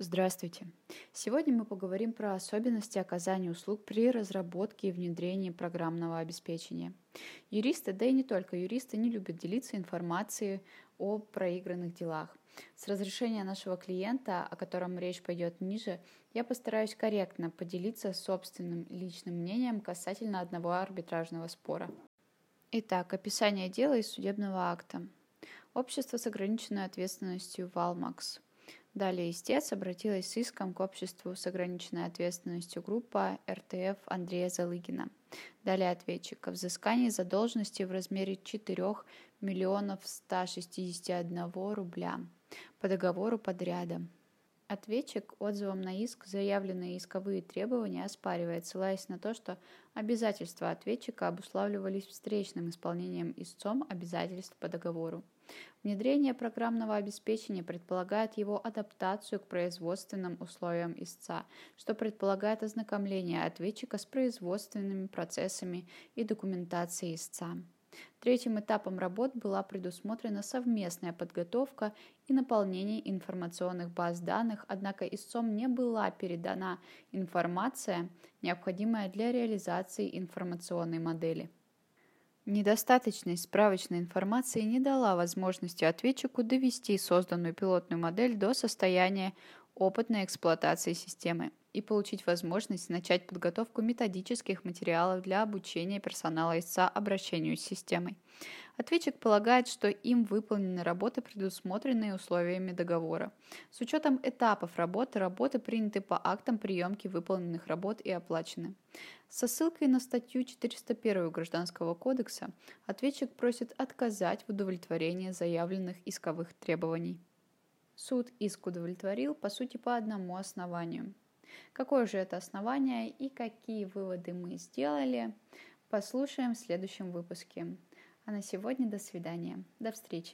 Здравствуйте! Сегодня мы поговорим про особенности оказания услуг при разработке и внедрении программного обеспечения. Юристы, да и не только юристы, не любят делиться информацией о проигранных делах. С разрешения нашего клиента, о котором речь пойдет ниже, я постараюсь корректно поделиться собственным личным мнением касательно одного арбитражного спора. Итак, описание дела из судебного акта. Общество с ограниченной ответственностью Валмакс – Далее истец обратилась с иском к обществу с ограниченной ответственностью группа РТФ Андрея Залыгина. Далее ответчик о взыскании задолженности в размере 4 миллионов 161 рубля по договору подряда. Ответчик отзывом на иск заявленные исковые требования оспаривает, ссылаясь на то, что обязательства ответчика обуславливались встречным исполнением истцом обязательств по договору. Внедрение программного обеспечения предполагает его адаптацию к производственным условиям истца, что предполагает ознакомление ответчика с производственными процессами и документацией истца. Третьим этапом работ была предусмотрена совместная подготовка и наполнение информационных баз данных, однако истцом не была передана информация, необходимая для реализации информационной модели. Недостаточность справочной информации не дала возможности ответчику довести созданную пилотную модель до состояния опытной эксплуатации системы и получить возможность начать подготовку методических материалов для обучения персонала ИСА обращению с системой. Ответчик полагает, что им выполнены работы, предусмотренные условиями договора. С учетом этапов работы, работы приняты по актам приемки выполненных работ и оплачены. Со ссылкой на статью 401 Гражданского кодекса ответчик просит отказать в удовлетворении заявленных исковых требований. Суд иск удовлетворил, по сути, по одному основанию. Какое же это основание и какие выводы мы сделали, послушаем в следующем выпуске. А на сегодня до свидания. До встречи.